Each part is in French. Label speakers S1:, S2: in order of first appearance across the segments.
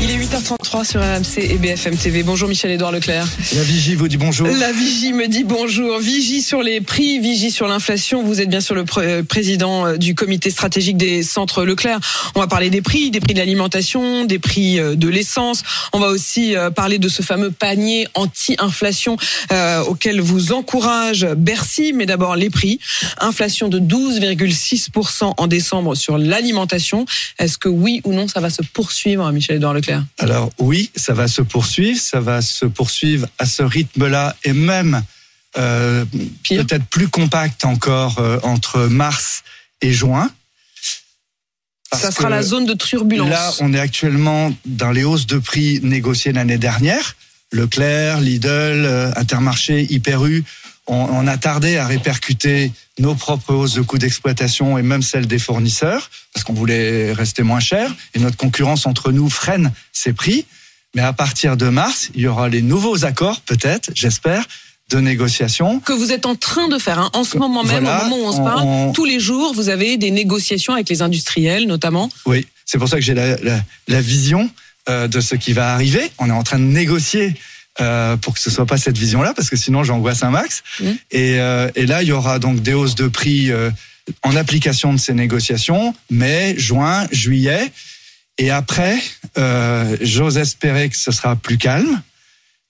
S1: Il est 8h33 sur RMC et BFM TV. Bonjour Michel-Édouard Leclerc.
S2: La vigie vous dit bonjour.
S1: La vigie me dit bonjour. Vigie sur les prix, vigie sur l'inflation. Vous êtes bien sûr le pr- président euh, du comité stratégique des centres Leclerc. On va parler des prix, des prix de l'alimentation, des prix euh, de l'essence. On va aussi euh, parler de ce fameux panier anti-inflation euh, auquel vous encourage Bercy. Mais d'abord les prix. Inflation de 12,6% en décembre sur l'alimentation. Est-ce que oui ou non ça va se poursuivre, Michel-Édouard Leclerc?
S2: Alors oui, ça va se poursuivre, ça va se poursuivre à ce rythme-là et même euh, peut-être plus compact encore euh, entre mars et juin.
S1: Ça sera la zone de turbulence.
S2: Là, on est actuellement dans les hausses de prix négociées l'année dernière. Leclerc, Lidl, euh, Intermarché, Hyper U, on, on a tardé à répercuter nos propres hausses de coûts d'exploitation et même celles des fournisseurs parce qu'on voulait rester moins cher et notre concurrence entre nous freine ces prix. Mais à partir de mars, il y aura les nouveaux accords, peut-être, j'espère, de négociation.
S1: que vous êtes en train de faire. hein. En ce moment même,
S2: Voilà,
S1: au moment où on se parle,
S2: on-
S1: tous les jours, vous avez des négociations avec les industriels, notamment.
S2: Oui, c'est pour ça que j'ai la, la, la vision euh, de ce qui va arriver. On est en train de négocier euh, pour que ce soit pas cette vision-là, parce que sinon j'angoisse un max.
S1: Mhm.
S2: Et, euh, et là, il y aura donc des hausses de prix euh, en application de ces négociations, mai, juin, juillet. Et après, euh, j'ose espérer que ce sera plus calme.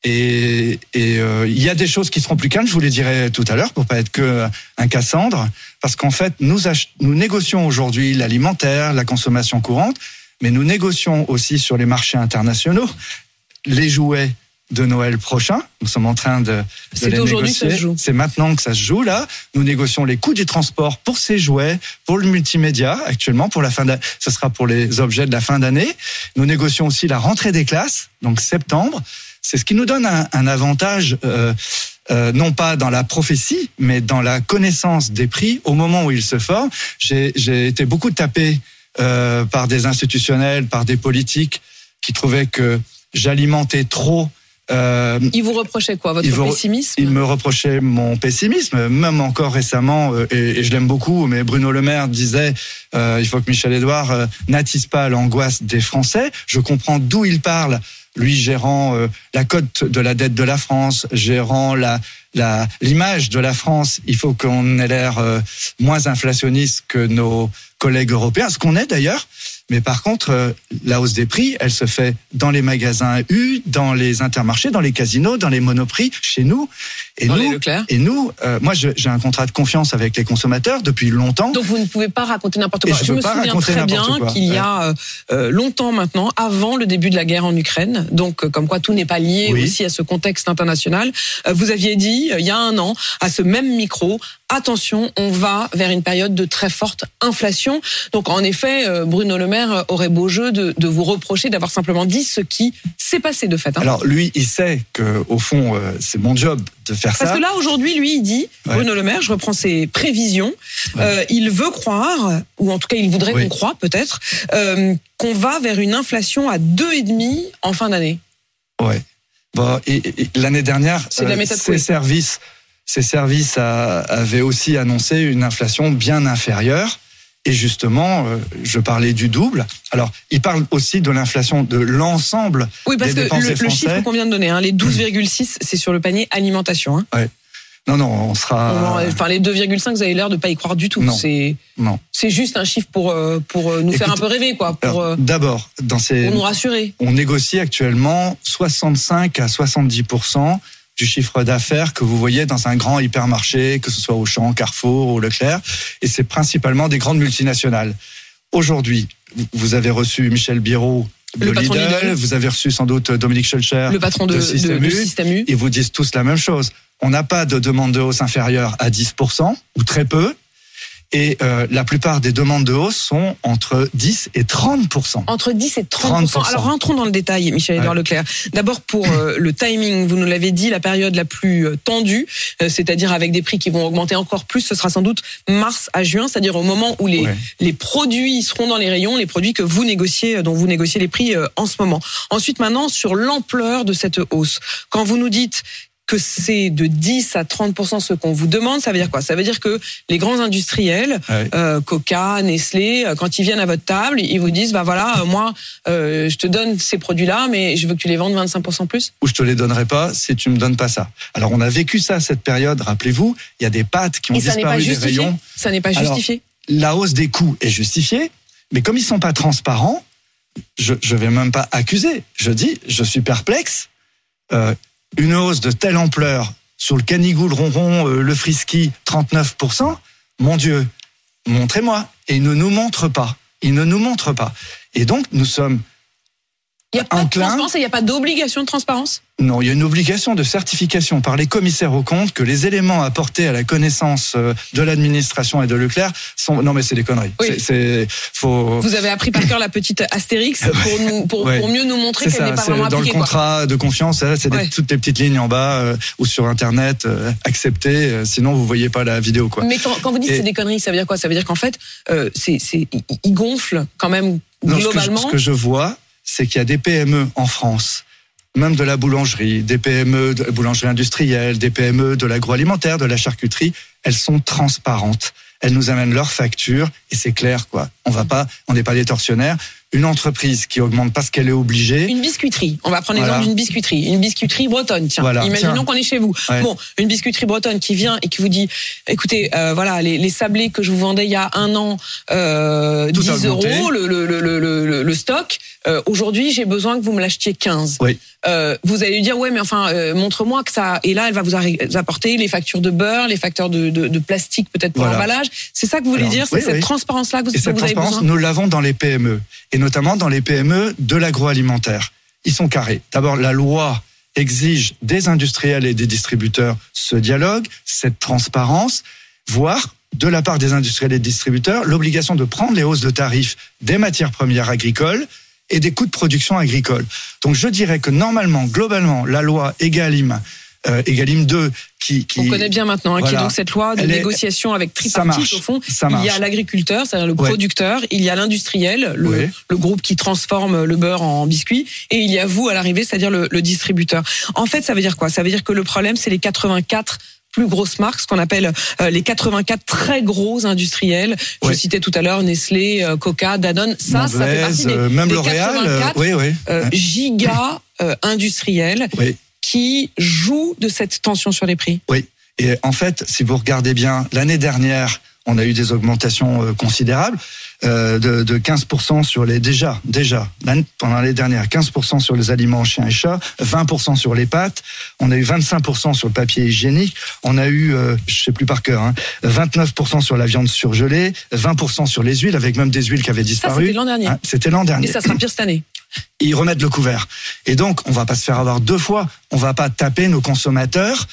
S2: Et et, euh, il y a des choses qui seront plus calmes, je vous les dirai tout à l'heure, pour pas être que un Cassandre, parce qu'en fait, nous, nous négocions aujourd'hui l'alimentaire, la consommation courante, mais nous négocions aussi sur les marchés internationaux les jouets de Noël prochain. Nous sommes en train de, de
S1: C'est
S2: les négocier. C'est maintenant que ça se joue là. Nous négocions les coûts du transport pour ces jouets, pour le multimédia actuellement pour la fin. d'année. Ce sera pour les objets de la fin d'année. Nous négocions aussi la rentrée des classes, donc septembre. C'est ce qui nous donne un, un avantage. Euh, euh, non pas dans la prophétie, mais dans la connaissance des prix au moment où ils se forment. J'ai j'ai été beaucoup tapé euh, par des institutionnels, par des politiques qui trouvaient que j'alimentais trop. Euh,
S1: Ils vous reprochaient quoi Votre
S2: vous-
S1: pessimisme
S2: il me reprochait mon pessimisme, même encore récemment, euh, et, et je l'aime beaucoup, mais Bruno Le Maire disait euh, il faut que Michel Edouard euh, n'attise pas l'angoisse des Français. Je comprends d'où il parle, lui gérant la cote de la dette de la France, gérant la la l'image de la France. Il faut qu'on ait l'air euh, moins inflationniste que nos collègues européens, ce qu'on est d'ailleurs. Mais par contre, euh, la hausse des prix, elle se fait dans les magasins U, dans les intermarchés, dans les casinos, dans les monoprix, chez nous. Et
S1: Dans
S2: nous, et euh, moi, j'ai un contrat de confiance avec les consommateurs depuis longtemps.
S1: Donc vous ne pouvez pas raconter n'importe
S2: Et
S1: quoi.
S2: je
S1: Je, me souviens très bien qu'il y a euh, euh, longtemps maintenant, avant le début de la guerre en Ukraine, donc comme quoi tout n'est pas lié
S2: Oui.
S1: aussi à ce contexte international, vous aviez dit il y a un an à ce même micro, attention, on va vers une période de très forte inflation. Donc en effet, Bruno Le Maire aurait beau jeu de, de vous reprocher d'avoir simplement dit ce qui s'est passé de fait. hein.
S2: Alors lui, il sait que au fond, c'est mon job de faire
S1: Parce
S2: ça.
S1: que là, aujourd'hui, lui, il dit,
S2: Ouais.
S1: Bruno Le Maire, je reprends ses prévisions, euh, il veut croire, ou en tout cas, il voudrait
S2: Oui.
S1: qu'on croie peut-être, euh, qu'on va vers une inflation à 2,5 en fin d'année.
S2: Ouais. Bon, et, et- l'année dernière,
S1: de la méthode
S2: ces
S1: Coué.
S2: services, ces services avaient aussi annoncé une inflation bien inférieure. Et justement, euh, je parlais du double. Alors, il parle aussi de l'inflation de l'ensemble
S1: Oui, parce
S2: des
S1: que
S2: dépenses
S1: le,
S2: des
S1: le chiffre qu'on vient de donner, hein, les 12,6, c'est sur le panier alimentation. hein.
S2: Non, non, on sera.
S1: On- Enfin, les 2,5, vous avez l'air de pas y croire du tout.
S2: Non.
S1: C'est
S2: non.
S1: c'est juste un chiffre pour euh, pour euh, nous faire un peu rêver, quoi, euh,
S2: D'abord, dans ces,
S1: pour nous rassurer.
S2: on négocie actuellement 65 à 70 du chiffre d'affaires que vous voyez dans un grand hypermarché, que ce soit Auchan, Carrefour ou Leclerc, et c'est principalement des grandes multinationales. Aujourd'hui, vous avez reçu Michel de
S1: Le patron
S2: Lidl,
S1: Lidl.
S2: vous avez reçu sans doute Dominique Schelcher
S1: Le patron de, de,
S2: Système
S1: de
S2: U.
S1: Système U.
S2: Ils vous disent tous la même chose. On n'a pas de demande de hausse inférieure à 10%, ou très peu. Et euh, la plupart des demandes de hausse sont entre 10 et 30
S1: Entre 10 et 30,
S2: 30%.
S1: Alors rentrons dans le détail, Michel-Édouard
S2: Ouais.
S1: Leclerc. D'abord pour euh, le timing, vous nous l'avez dit, la période la plus euh, tendue, euh, c'est-à-dire avec des prix qui vont augmenter encore plus, ce sera sans doute mars à juin, c'est-à-dire au moment où les,
S2: Ouais.
S1: les produits seront dans les rayons, les produits que vous négociez, dont vous négociez les prix euh, en ce moment. Ensuite, maintenant, sur l'ampleur de cette hausse. Quand vous nous dites que c'est de 10 à 30% ce qu'on vous demande, ça veut dire quoi? Ça veut dire que les grands industriels,
S2: Ouais.
S1: euh, Coca, Nestlé, euh, quand ils viennent à votre table, ils vous disent bah voilà, euh, moi euh, je te donne ces produits-là, mais je veux que tu les vendes 25% plus.
S2: Ou je te les donnerai pas si tu me donnes pas ça. Alors on a vécu ça cette période. Rappelez-vous, il y a des pâtes qui ont
S1: Et ça pas
S2: disparu des rayons.
S1: Ça n'est pas
S2: Alors,
S1: justifié.
S2: la hausse des coûts est justifiée, mais comme ils sont pas transparents, je je vais même pas accuser. Je dis, je suis perplexe. Euh, une hausse de telle ampleur sur le canigou, le ronron, euh, le frisky, 39%, mon Dieu, montrez-moi. Et ils ne nous montrent pas. Ils ne nous montrent pas. Et donc, nous sommes
S1: Il n'y a pas de transparence et il n'y a pas d'obligation de transparence.
S2: Non, il y a une obligation de certification par les commissaires aux comptes que les éléments apportés à la connaissance euh, de l'administration et de Leclerc sont. Non, mais c'est des conneries.
S1: Oui.
S2: C'est- C'est faut.
S1: Vous avez appris par cœur la petite astérix pour, nous, pour,
S2: Ouais.
S1: pour mieux nous montrer qu'elle n'est pas vraiment
S2: dans le
S1: quoi.
S2: contrat de confiance, là, c'est
S1: Ouais.
S2: toutes les petites lignes en bas euh, ou sur internet euh, acceptées. euh, sinon, vous voyez pas la vidéo, quoi.
S1: Mais quand, quand vous dites
S2: Et-
S1: c'est des conneries, ça veut dire quoi? Ça veut dire qu'en fait, c'est, c'est, ils- gonflent quand même
S2: Non, ce que je-
S1: globalement.
S2: ce que je vois, c'est qu'il y a des PME en France, même de la boulangerie, des PME de la boulangerie industrielle, des PME de l'agroalimentaire, de la charcuterie, elles sont transparentes. Elles nous amènent leurs factures et c'est clair quoi. On va pas, on n'est pas des tortionnaires. Une entreprise qui augmente parce qu'elle est obligée.
S1: Une biscuiterie. On va prendre l'exemple
S2: Voilà.
S1: d'une biscuiterie. Une biscuiterie bretonne, tiens.
S2: Voilà,
S1: Imaginons
S2: tiens.
S1: qu'on est chez vous.
S2: Ouais.
S1: Bon, une biscuiterie bretonne qui vient et qui vous dit, écoutez, euh, voilà, les, les sablés que je vous vendais il y a un an, euh,
S2: Tout a
S1: 10 euros,
S2: augmenté.
S1: le, le, le, le, le, le stock. Euh, Aujourd'hui, j'ai besoin que vous me l'achetiez 15.
S2: Oui.
S1: Euh, vous allez lui dire, ouais, mais enfin, euh, montre-moi que ça. Et là, elle va vous apporter les factures de beurre, les factures de, de, de plastique, peut-être pour
S2: Voilà.
S1: l'emballage. C'est ça que vous voulez
S2: Alors,
S1: dire? C'est
S2: oui,
S1: cette transparence-là que vous,
S2: Et cette
S1: vous avez
S2: transparence,
S1: besoin?
S2: nous l'avons dans les PME, et notamment dans les PME de l'agroalimentaire. Ils sont carrés. D'abord, la loi exige des industriels et des distributeurs ce dialogue, cette transparence, voire de la part des industriels et des distributeurs, l'obligation de prendre les hausses de tarifs des matières premières agricoles et des coûts de production agricole. Donc je dirais que normalement, globalement, la loi Egalim, euh, Egalim 2, qui, qui
S1: On connaît bien maintenant, hein, qui est donc cette loi de
S2: Elle est-
S1: négociation avec tripartite au fond.
S2: Ça
S1: Il y a l'agriculteur, c'est-à-dire le
S2: Ouais.
S1: producteur, il y a l'industriel, le, le groupe qui transforme le beurre en biscuit, et il y a vous à l'arrivée, c'est-à-dire le, le distributeur. En fait, ça veut dire quoi? Ça veut dire que le problème, c'est les 84 plus grosses marques, ce qu'on appelle euh, les 84 très gros industriels. Je citais tout à l'heure Nestlé, euh, Coca, Danone. Ça, ça fait partie des,
S2: euh, même
S1: des
S2: L'Oréal, euh,
S1: 84
S2: oui, oui.
S1: euh, giga euh, industriels
S2: Oui.
S1: Qui jouent de cette tension sur les prix.
S2: Oui. Et en fait, si vous regardez bien, l'année dernière, on a eu des augmentations euh, considérables euh, de, de 15% sur les déjà déjà pendant l'année dernière 15% sur les aliments chiens et chats, 20% sur les pâtes, on a eu 25% sur le papier hygiénique, on a eu euh, je sais plus par cœur hein, 29% sur la viande surgelée, 20% sur les huiles avec même des huiles qui avaient disparu.
S1: c'était l'an dernier.
S2: Hein, C'était l'an dernier
S1: Et ça sera pire cette année.
S2: Ils remettent le couvert. Et donc, on va pas se faire avoir deux fois. On va pas taper nos consommateurs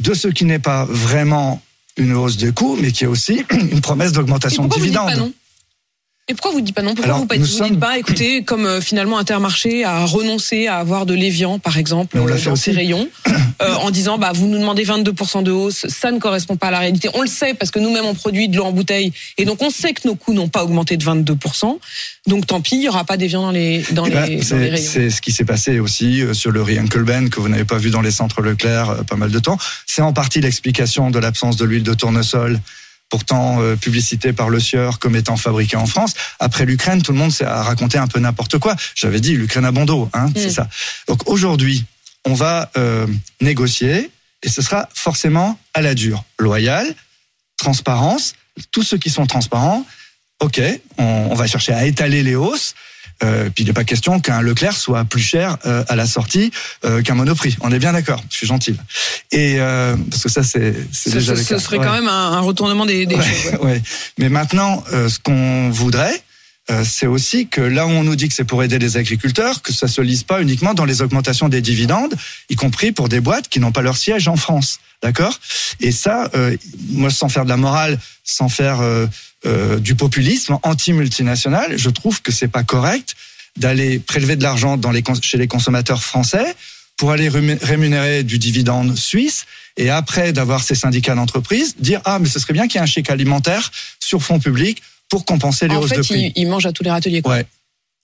S2: de ce qui n'est pas vraiment une hausse de coûts, mais qui est aussi une promesse d'augmentation de dividendes.
S1: Pas Et pourquoi vous dites pas non? Pourquoi
S2: Alors,
S1: vous ne
S2: nous
S1: dites
S2: sommes-
S1: pas, écoutez, comme euh, finalement Intermarché a renoncé à avoir de l'évian, par exemple,
S2: on
S1: euh,
S2: fait
S1: dans
S2: aussi.
S1: ses rayons, euh, en disant, bah, vous nous demandez 22% de hausse, ça ne correspond pas à la réalité. On le sait parce que nous-mêmes on produit de l'eau en bouteille, et donc on sait que nos coûts n'ont pas augmenté de 22%. Donc tant pis, il y aura pas d'évian dans les dans
S2: Eh
S1: les,
S2: ben,
S1: dans les rayons.
S2: c'est ce qui s'est passé aussi sur le riz Ben que vous n'avez pas vu dans les centres Leclerc pas mal de temps. C'est en partie l'explication de l'absence de l'huile de tournesol, pourtant euh, publicité par le Sieur comme étant fabriquée en France. Après l'Ukraine, tout le monde s'est a raconté un peu n'importe quoi. J'avais dit l'Ukraine a bon dos, hein, c'est
S1: Mm.
S2: ça. Donc aujourd'hui, on va euh, négocier et ce sera forcément à la dure, loyal, transparence. Tous ceux qui sont transparents, ok, on, on va chercher à étaler les hausses. Euh, puis il n'est pas question qu'un Leclerc soit plus cher euh, à la sortie euh, qu'un Monoprix. On est bien d'accord. Je suis gentil. Et euh, parce que ça c'est
S1: Ce,
S2: déjà
S1: ce-
S2: le
S1: ce
S2: cas.
S1: serait
S2: Ouais.
S1: quand même un, un retournement des, des
S2: Ouais,
S1: choses. ouais.
S2: Mais maintenant, ce qu'on voudrait, c'est aussi que là où on nous dit que c'est pour aider les agriculteurs, que ça se lise pas uniquement dans les augmentations des dividendes, y compris pour des boîtes qui n'ont pas leur siège en France. D'accord? Et ça, euh, moi, sans faire de la morale, sans faire euh, du populisme anti-multinational, je trouve que c'est pas correct d'aller prélever de l'argent dans les, chez les consommateurs français pour aller rémunérer du dividende suisse et après d'avoir ces syndicats d'entreprise, dire ah mais ce serait bien qu'il y ait un chèque alimentaire sur fonds publics pour compenser les
S1: En
S2: hausses
S1: fait,
S2: de prix.
S1: ils, ils mangent à tous les râteliers. Quoi.
S2: Ouais.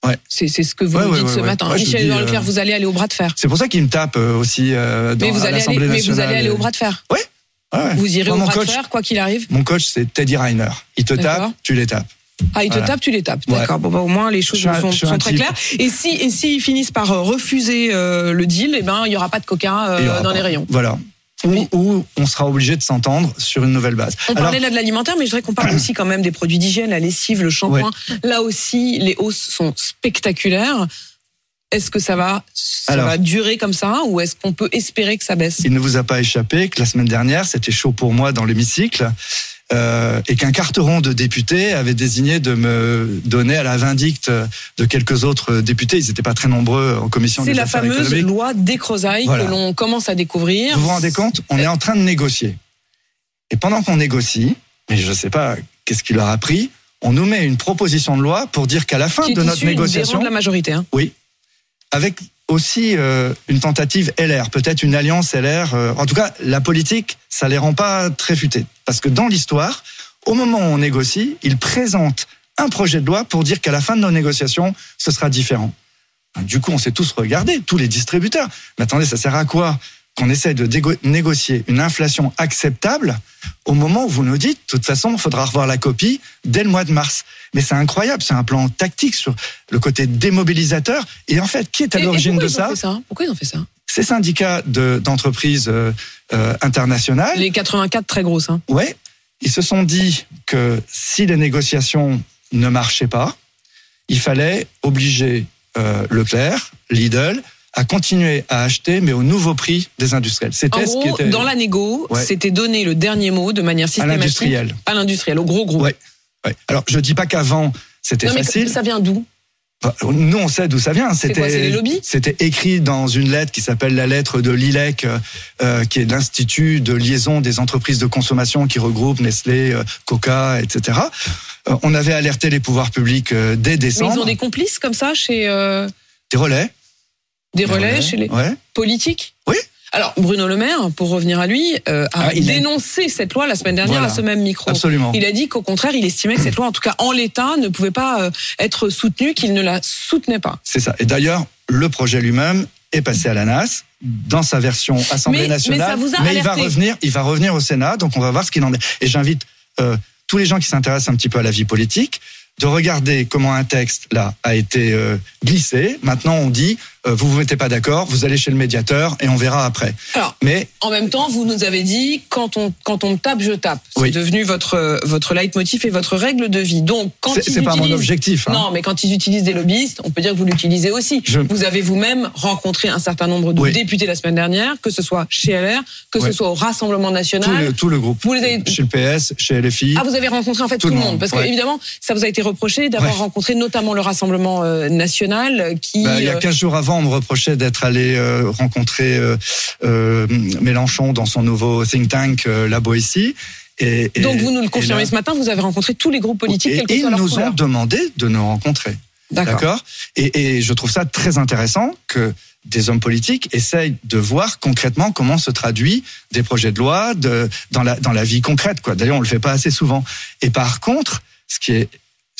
S2: Ouais.
S1: C'est c'est ce que vous
S2: Ouais,
S1: nous dites
S2: ouais,
S1: ce matin. Michel
S2: dis,
S1: Edouard
S2: euh,
S1: Leclerc, vous allez aller au bras de fer.
S2: C'est pour ça qu'il me tape euh, aussi euh, dans
S1: Mais vous,
S2: à
S1: allez aller,
S2: l'Assemblée
S1: mais vous
S2: nationale.
S1: allez aller au bras de fer.
S2: Ouais, ouais.
S1: Vous irez
S2: Moi,
S1: au
S2: mon
S1: bras
S2: coach,
S1: de fer, quoi qu'il arrive.
S2: Mon coach, c'est Teddy Reiner. Il te tape, tu les tapes.
S1: Ah, il te
S2: Voilà.
S1: tape, tu les tapes.
S2: Ouais.
S1: D'accord. Bon, bah, au moins, les choses
S2: un-
S1: sont, très claires. Et si, et s'ils finissent par euh, refuser euh, le deal, eh ben, il y aura pas de coca euh, dans
S2: pas.
S1: les rayons.
S2: Voilà. Ou, ou on sera obligé de s'entendre sur une nouvelle base.
S1: On
S2: Alors,
S1: parlait là de l'alimentaire, mais je voudrais qu'on parle aussi quand même des produits d'hygiène, la lessive, le shampoing. Là aussi, les hausses sont spectaculaires. Est-ce que ça va, ça
S2: Alors-
S1: va durer comme ça, ou est-ce qu'on peut espérer que ça baisse?
S2: Il ne vous a pas échappé que la semaine dernière, c'était chaud pour moi dans l'hémicycle, euh, et qu'un carteron de députés avait désigné de me donner à la vindicte de quelques autres députés. Ils n'étaient pas très nombreux en commission
S1: C'est la fameuse loi décrozaille
S2: Voilà.
S1: que l'on commence à découvrir.
S2: Vous vous rendez compte On est en train de négocier. Et pendant qu'on négocie, mais je ne sais pas qu'est-ce qui leur a pris, on nous met une proposition de loi pour dire qu'à la fin de notre négociation,
S1: de la majorité. hein.
S2: oui, avec aussi euh, une tentative LR, peut-être une alliance LR. euh, en tout cas, la politique, ça les rend pas très futés. Parce que dans l'histoire, au moment où on négocie, ils présentent un projet de loi pour dire qu'à la fin de nos négociations, ce sera différent. Du coup, on s'est tous regardés, tous les distributeurs. Mais attendez, ça sert à quoi? Qu'on essaie de négocier une inflation acceptable au moment où vous nous dites, de toute façon, il faudra revoir la copie dès le mois de mars. Mais c'est incroyable, c'est un plan tactique sur le côté démobilisateur. Et en fait, qui est à l'origine de ça
S1: Pourquoi ils ont fait ça?
S2: Ces syndicats de- d'entreprises euh, euh, internationales,
S1: Les 84 très grosses. Hein.
S2: ouais, ils se sont dit que si les négociations ne marchaient pas, il fallait obliger euh, Leclerc, Lidl, à continuer à acheter, mais au nouveau prix des industriels. C'était ce qui était
S1: dans la négo,
S2: Ouais.
S1: c'était donner le dernier mot de manière
S2: à
S1: systématique
S2: l'industriel.
S1: à l'industriel, au gros groupe.
S2: Ouais. Ouais. Alors, je dis pas qu'avant c'était
S1: Non, mais
S2: facile.
S1: ça vient d'où?
S2: Bah, Nous, on sait d'où ça vient.
S1: Quoi, c'est les lobbies?
S2: C'était écrit dans une lettre qui s'appelle la lettre de l'ILEC, euh, qui est l'Institut de liaison des entreprises de consommation qui regroupe Nestlé, euh, Coca, etc. Euh, on avait alerté les pouvoirs publics dès
S1: Mais
S2: décembre.
S1: ils ont des complices comme ça chez
S2: Des relais.
S1: Des relais, chez les
S2: Ouais.
S1: politiques
S2: Oui.
S1: Alors Bruno Le Maire, pour revenir à lui, euh, a
S2: Ah, a-
S1: dénoncé cette loi la semaine dernière
S2: Voilà.
S1: à ce même micro.
S2: Absolument.
S1: Il a dit qu'au contraire, il estimait que cette loi, en tout cas en l'état, ne pouvait pas euh, être soutenue, qu'il ne la soutenait pas.
S2: C'est ça. Et d'ailleurs, le projet lui-même est passé à la NAS dans sa version Assemblée
S1: Mais-
S2: nationale.
S1: mais ça vous a
S2: il va revenir, il va revenir au Sénat, donc on va voir ce qu'il en est. Et j'invite euh, tous les gens qui s'intéressent un petit peu à la vie politique de regarder comment un texte là a été glissé. Maintenant, on dit vous vous mettez pas d'accord, vous allez chez le médiateur et on verra après.
S1: Alors,
S2: Mais
S1: En même temps, vous nous avez dit quand on quand on me tape, je tape. C'est
S2: Oui.
S1: devenu votre euh, votre leitmotiv et votre règle de vie. Donc quand
S2: c'est
S1: ils
S2: c'est pas mon objectif. hein.
S1: Non, mais quand ils utilisent des lobbyistes, on peut dire que vous l'utilisez aussi.
S2: Je-
S1: Vous avez vous-même rencontré un certain nombre de
S2: Oui.
S1: députés la semaine dernière, que ce soit chez LR, que ce soit au Rassemblement
S2: tout,
S1: national.
S2: le, tout le groupe.
S1: Vous les avez-
S2: Chez le PS, chez LFI.
S1: Ah, vous avez rencontré en fait tout, le monde, parce que évidemment, ça vous a été reproché d'avoir rencontré notamment le Rassemblement euh, national, euh, qui.
S2: Bah, il y a
S1: euh,
S2: 15 jours avant, on me reprochait d'être allé euh, rencontrer euh, euh, Mélenchon dans son nouveau think tank La Boétie. Et, et-
S1: donc vous nous le confirmez
S2: là-
S1: ce matin, vous avez rencontré tous les groupes politiques,
S2: et, et ils nous
S1: couleur.
S2: ont demandé de nous rencontrer.
S1: D'accord.
S2: D'accord? Et, et je trouve ça très intéressant que des hommes politiques essayent de voir concrètement comment se traduit des projets de loi de, dans, la, dans la vie concrète. Quoi. D'ailleurs, on le fait pas assez souvent. Et par contre, ce qui est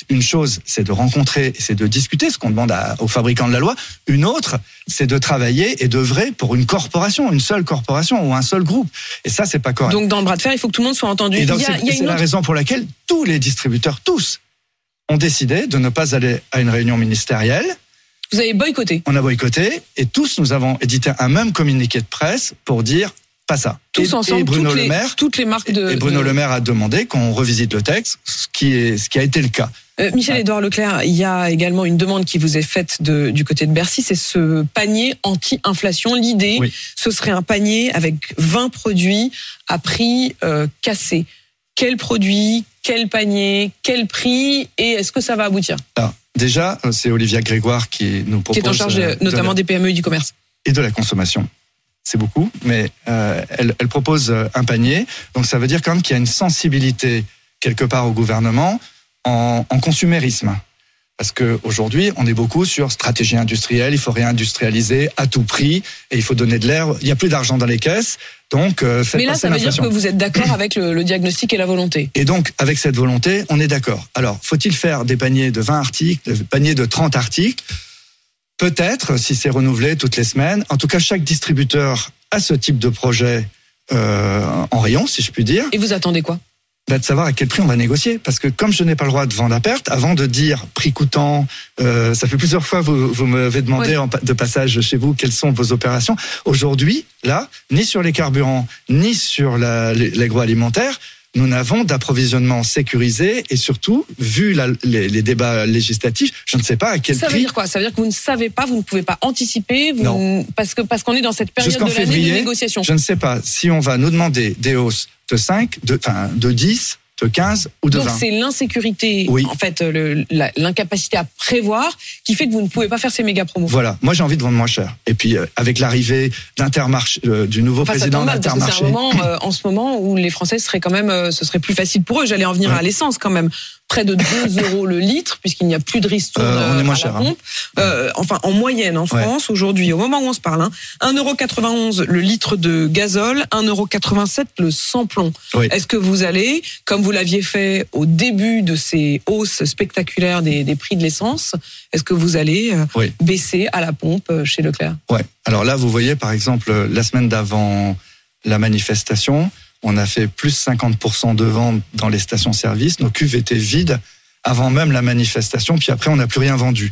S2: une chose, c'est de rencontrer, c'est de discuter, ce qu'on demande à- aux fabricants de la loi. Une autre, c'est de travailler et d'œuvrer pour une corporation, une seule corporation ou un seul groupe. Et ça, c'est pas correct.
S1: Donc dans le bras de fer, il faut que tout le monde soit entendu.
S2: Et donc, c'est la raison pour laquelle tous les distributeurs, tous, ont décidé de ne pas aller à une réunion ministérielle.
S1: Vous avez boycotté.
S2: On a boycotté et tous nous avons édité un même communiqué de presse pour dire pas ça.
S1: Tous
S2: et,
S1: ensemble,
S2: et Bruno
S1: toutes,
S2: Le
S1: les,
S2: Maire.
S1: toutes les marques de.
S2: et Bruno
S1: de-
S2: Le Maire a demandé qu'on revisite le texte, ce qui, est, ce qui a été le cas.
S1: Euh, Michel-Édouard Leclerc, il y a également une demande qui vous est faite de- du côté de Bercy, c'est ce panier anti-inflation. L'idée,
S2: Oui.
S1: ce serait un panier avec 20 produits à prix euh, cassé. Quel produit, quel panier, quel prix et est-ce que ça va aboutir?
S2: Alors, déjà, euh, c'est Olivia Grégoire qui nous propose.
S1: Qui est en charge notamment
S2: de,
S1: des PME et du commerce.
S2: et de la consommation. C'est beaucoup, mais euh, elle, elle propose un panier. Donc ça veut dire quand même qu'il y a une sensibilité quelque part au gouvernement en, en consumérisme. Parce que aujourd'hui, on est beaucoup sur stratégie industrielle. Il faut réindustrialiser à tout prix et il faut donner de l'air. Il n'y a plus d'argent dans les caisses, donc euh, faites
S1: Mais là, ça veut dire que vous êtes d'accord avec le, le diagnostic et la volonté.
S2: Et donc, avec cette volonté, on est d'accord. Alors, faut-il faire des paniers de 20 articles, des paniers de 30 articles? Peut-être, si c'est renouvelé toutes les semaines. En tout cas, chaque distributeur a ce type de projet euh, en rayon, si je puis dire.
S1: Et vous attendez quoi?
S2: Bah, de savoir à quel prix on va négocier. Parce que comme je n'ai pas le droit de vendre à perte, avant de dire prix coûtant, euh, ça fait plusieurs fois vous, vous m'avez demandé
S1: Ouais.
S2: en de passage chez vous quelles sont vos opérations. Aujourd'hui, là, ni sur les carburants, ni sur l'agroalimentaire, nous n'avons d'approvisionnement sécurisé et surtout, vu la- les, les débats législatifs, je ne sais pas à quel
S1: Ça veut
S2: prix.
S1: dire quoi? Ça veut dire que vous ne savez pas, vous ne pouvez pas anticiper, vous parce que parce qu'on est dans cette période de l'année de négociation.
S2: Je ne sais pas si on va nous demander des hausses 5, de, enfin, de 10, de 15 ou de
S1: Donc
S2: 20.
S1: c'est l'insécurité,
S2: Oui.
S1: en fait, l'incapacité à prévoir qui fait que vous ne pouvez pas faire ces méga promos.
S2: Voilà, moi j'ai envie de vendre moins cher. Et puis euh, avec l'arrivée d'Intermarché, euh, du nouveau
S1: Enfin,
S2: président d'Intermarché,
S1: moment, euh, en ce moment où les Français seraient quand même, euh, ce serait plus facile pour eux. J'allais en venir
S2: Ouais.
S1: à l'essence quand même. Près de 2 euros le litre, puisqu'il n'y a plus de ristourne
S2: Euh, on est moins
S1: à
S2: cher,
S1: la
S2: hein.
S1: pompe. Euh, enfin, en moyenne en
S2: Ouais.
S1: France, aujourd'hui, au moment où on se parle, hein, 1,91€ le litre de gazole, 1,87€ le sans-plomb.
S2: Oui.
S1: Est-ce que vous allez, comme vous l'aviez fait au début de ces hausses spectaculaires des, des prix de l'essence, est-ce que vous allez euh,
S2: Oui.
S1: baisser à la pompe euh, chez Leclerc?
S2: Ouais. Alors là, vous voyez, par exemple, la semaine d'avant la manifestation, on a fait plus 50% de ventes dans les stations-service. Nos cuves étaient vides avant même la manifestation, puis après, on n'a plus rien vendu.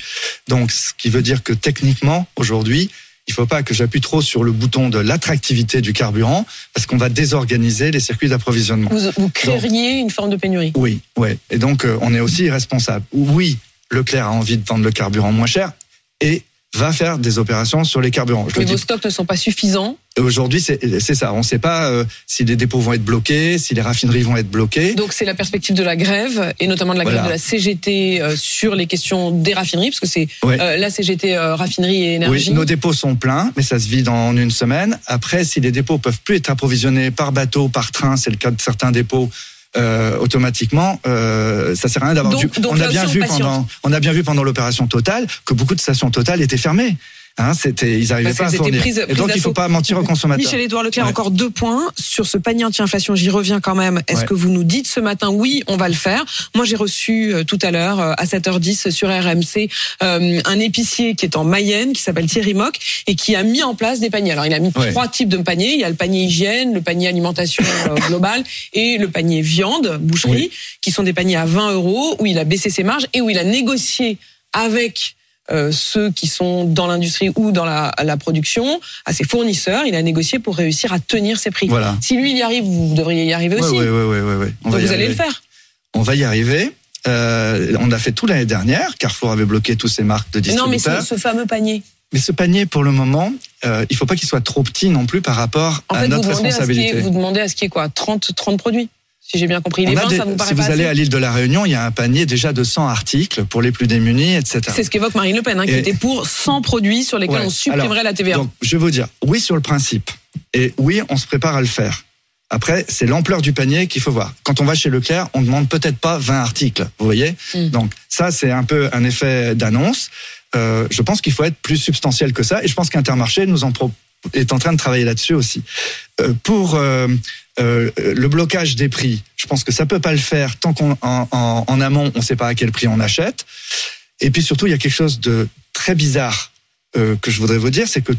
S2: Donc, ce qui veut dire que techniquement, aujourd'hui, il faut pas que j'appuie trop sur le bouton de l'attractivité du carburant, parce qu'on va désorganiser les circuits d'approvisionnement.
S1: vous, vous créeriez une forme de pénurie
S2: Oui, ouais. Et donc, euh, on est aussi irresponsable. Oui, Leclerc a envie de vendre le carburant moins cher et va faire des opérations sur les carburants. Je
S1: Mais vos
S2: dis
S1: stocks ne sont pas suffisants.
S2: Aujourd'hui, c'est ça. On ne sait pas euh, si les dépôts vont être bloqués, si les raffineries vont être bloquées.
S1: Donc c'est la perspective de la grève et notamment de la grève de la CGT euh, sur les questions des raffineries parce que c'est
S2: Ouais.
S1: euh, la CGT raffinerie et énergie.
S2: Oui, nos dépôts sont pleins, mais ça se vide en une semaine. Après, si les dépôts peuvent plus être approvisionnés par bateau, par train, c'est le cas de certains dépôts. Euh, automatiquement, euh, ça sert à rien d'avoir on a bien vu
S1: patiente.
S2: pendant, on a bien vu pendant l'opération Total que beaucoup de stations Total étaient fermées. Hein, c'était, ils n'arrivaient
S1: Parce
S2: pas à Et donc, il faut
S1: d'assaut.
S2: pas mentir aux consommateurs.
S1: Michel-Édouard Leclerc,
S2: Ouais.
S1: encore deux points sur ce panier anti-inflation. J'y reviens quand même. Est-ce
S2: Ouais.
S1: que vous nous dites ce matin, oui, on va le faire? Moi, j'ai reçu euh, tout à l'heure, euh, à 7h10 sur RMC, euh, un épicier qui est en Mayenne, qui s'appelle Thierry Mock, et qui a mis en place des paniers. Alors, il a mis
S2: Ouais.
S1: trois types de paniers. Il y a le panier hygiène, le panier alimentation euh, globale et le panier viande, boucherie,
S2: Oui.
S1: qui sont des paniers à 20 euros, où il a baissé ses marges et où il a négocié avec euh, ceux qui sont dans l'industrie ou dans la, la production, à ses fournisseurs, il a négocié pour réussir à tenir ses prix.
S2: Voilà.
S1: Si lui il y arrive, vous devriez y arriver aussi.
S2: oui, oui, oui, oui, oui. On
S1: Donc vous allez le faire.
S2: On va y arriver. Euh, on a fait tout l'année dernière. Carrefour avait bloqué toutes ses marques de
S1: Non, mais
S2: distributeurs.
S1: ce, ce fameux panier.
S2: Mais ce panier, pour le moment, euh, il faut pas qu'il soit trop petit non plus par rapport
S1: En
S2: à
S1: fait, vous
S2: notre
S1: demandez, à ce qui
S2: responsabilité.
S1: est, vous demandez à ce qui est quoi 30, 30 produits Si j'ai bien compris. Les 20,
S2: des-
S1: ça vous paraît
S2: si
S1: pas
S2: vous allez à l'île de la Réunion, il y a un panier déjà de 100 articles pour les plus démunis, etc.
S1: C'est ce qu'évoque Marine Le Pen, hein, qui
S2: Et-
S1: était pour 100 produits sur lesquels
S2: Ouais.
S1: on supprimerait
S2: Alors,
S1: la TVA.
S2: Donc, je vais vous dire, oui sur le principe, et oui, on se prépare à le faire. Après, c'est l'ampleur du panier qu'il faut voir. Quand on va chez Leclerc, on ne demande peut-être pas 20 articles, vous voyez
S1: Mm.
S2: Donc ça, c'est un peu un effet d'annonce. Euh, je pense qu'il faut être plus substantiel que ça, et je pense qu'Intermarché nous en pro- est en train de travailler là-dessus aussi. Euh, pour euh, euh, le blocage des prix, je pense que ça peut pas le faire tant qu'en en, en amont, on ne sait pas à quel prix on achète. Et puis surtout, il y a quelque chose de très bizarre euh, que je voudrais vous dire, c'est que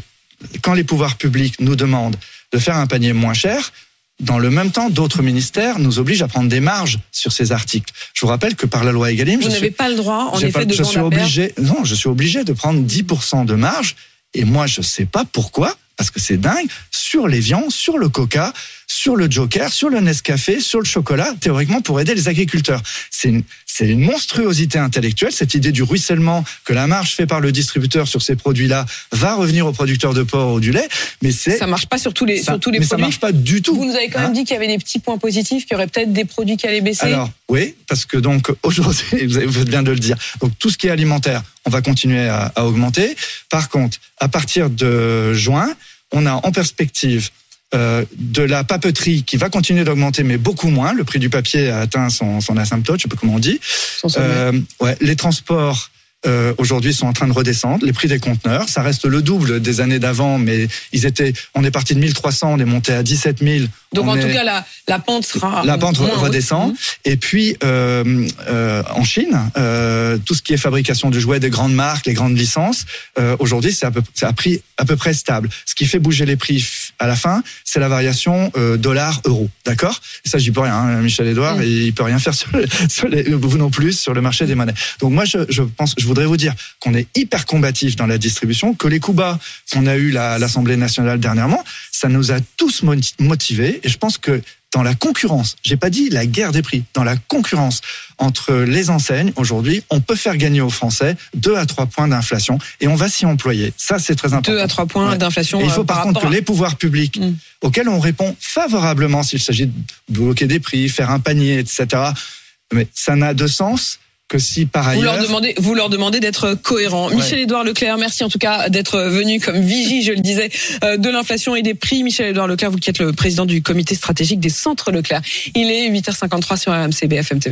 S2: quand les pouvoirs publics nous demandent de faire un panier moins cher, dans le même temps, d'autres ministères nous obligent à prendre des marges sur ces articles. Je vous rappelle que par la loi Egalim,
S1: vous
S2: je
S1: n'avez pas le droit, en effet,
S2: pas-
S1: de
S2: je suis
S1: perte.
S2: obligé, non, je suis obligé de prendre 10% de marge. Et moi, je sais pas pourquoi, parce que c'est dingue, sur les viandes, sur le coca, sur le Joker, sur le Nescafé, sur le chocolat, théoriquement pour aider les agriculteurs. C'est une, c'est une monstruosité intellectuelle, cette idée du ruissellement que la marge fait par le distributeur sur ces produits-là va revenir au producteur de porc ou du lait, mais c'est
S1: Ça marche pas sur tous les,
S2: ça-
S1: sur tous les
S2: mais ça
S1: produits.
S2: marche pas du tout.
S1: Vous nous avez quand même
S2: Hein
S1: dit qu'il y avait des petits points positifs, qu'il y aurait peut-être des produits qui allaient baisser.
S2: Alors oui, parce que donc aujourd'hui, vous faites bien de le dire. Donc tout ce qui est alimentaire, on va continuer à, à augmenter. Par contre, à partir de juin, on a en perspective euh, de la papeterie qui va continuer d'augmenter, mais beaucoup moins. Le prix du papier a atteint son, son asymptote, je sais pas comment on dit. Euh, ouais, les transports euh, aujourd'hui sont en train de redescendre. Les prix des conteneurs, ça reste le double des années d'avant, mais ils étaient, on est parti de 1300, on est monté à 17 000.
S1: Donc
S2: On
S1: en
S2: est-
S1: tout cas, la, la pente sera.
S2: la pente redescend. Et puis euh, euh, en Chine, tout ce qui est fabrication de jouets des grandes marques, les grandes licences, aujourd'hui c'est à peu, à prix à peu près stable. Ce qui fait bouger les prix à la fin, c'est la variation euh, dollar-euro, d'accord? Ça j'y peux rien, hein, Michel Edouard,
S1: Mm.
S2: il peut rien faire sur, le- sur les, vous non plus sur le marché des monnaies. Donc moi je, je pense, je voudrais vous dire qu'on est hyper combatif dans la distribution, que les coups bas qu'on a eu à l'Assemblée nationale dernièrement, ça nous a tous mo- motivés, et je pense que dans la concurrence, j'ai pas dit la guerre des prix, dans la concurrence entre les enseignes, aujourd'hui, on peut faire gagner aux Français 2 à 3 points d'inflation et on va s'y employer. Ça, c'est très important.
S1: 2 à 3 points
S2: Ouais.
S1: d'inflation.
S2: Il faut
S1: euh,
S2: par, contre que les pouvoirs publics,
S1: Mm.
S2: auxquels on répond favorablement s'il s'agit de bloquer des prix, faire un panier, etc. Mais ça n'a de sens que si par
S1: Vous leur demandez, vous leur demandez d'être cohérents. Michel-Édouard Leclerc, merci en tout cas d'être venu comme vigie, je le disais, euh, de l'inflation et des prix. Michel-Édouard Leclerc, vous qui êtes le président du comité stratégique des centres Leclerc. Il est 8h53 sur RMC BFM TV.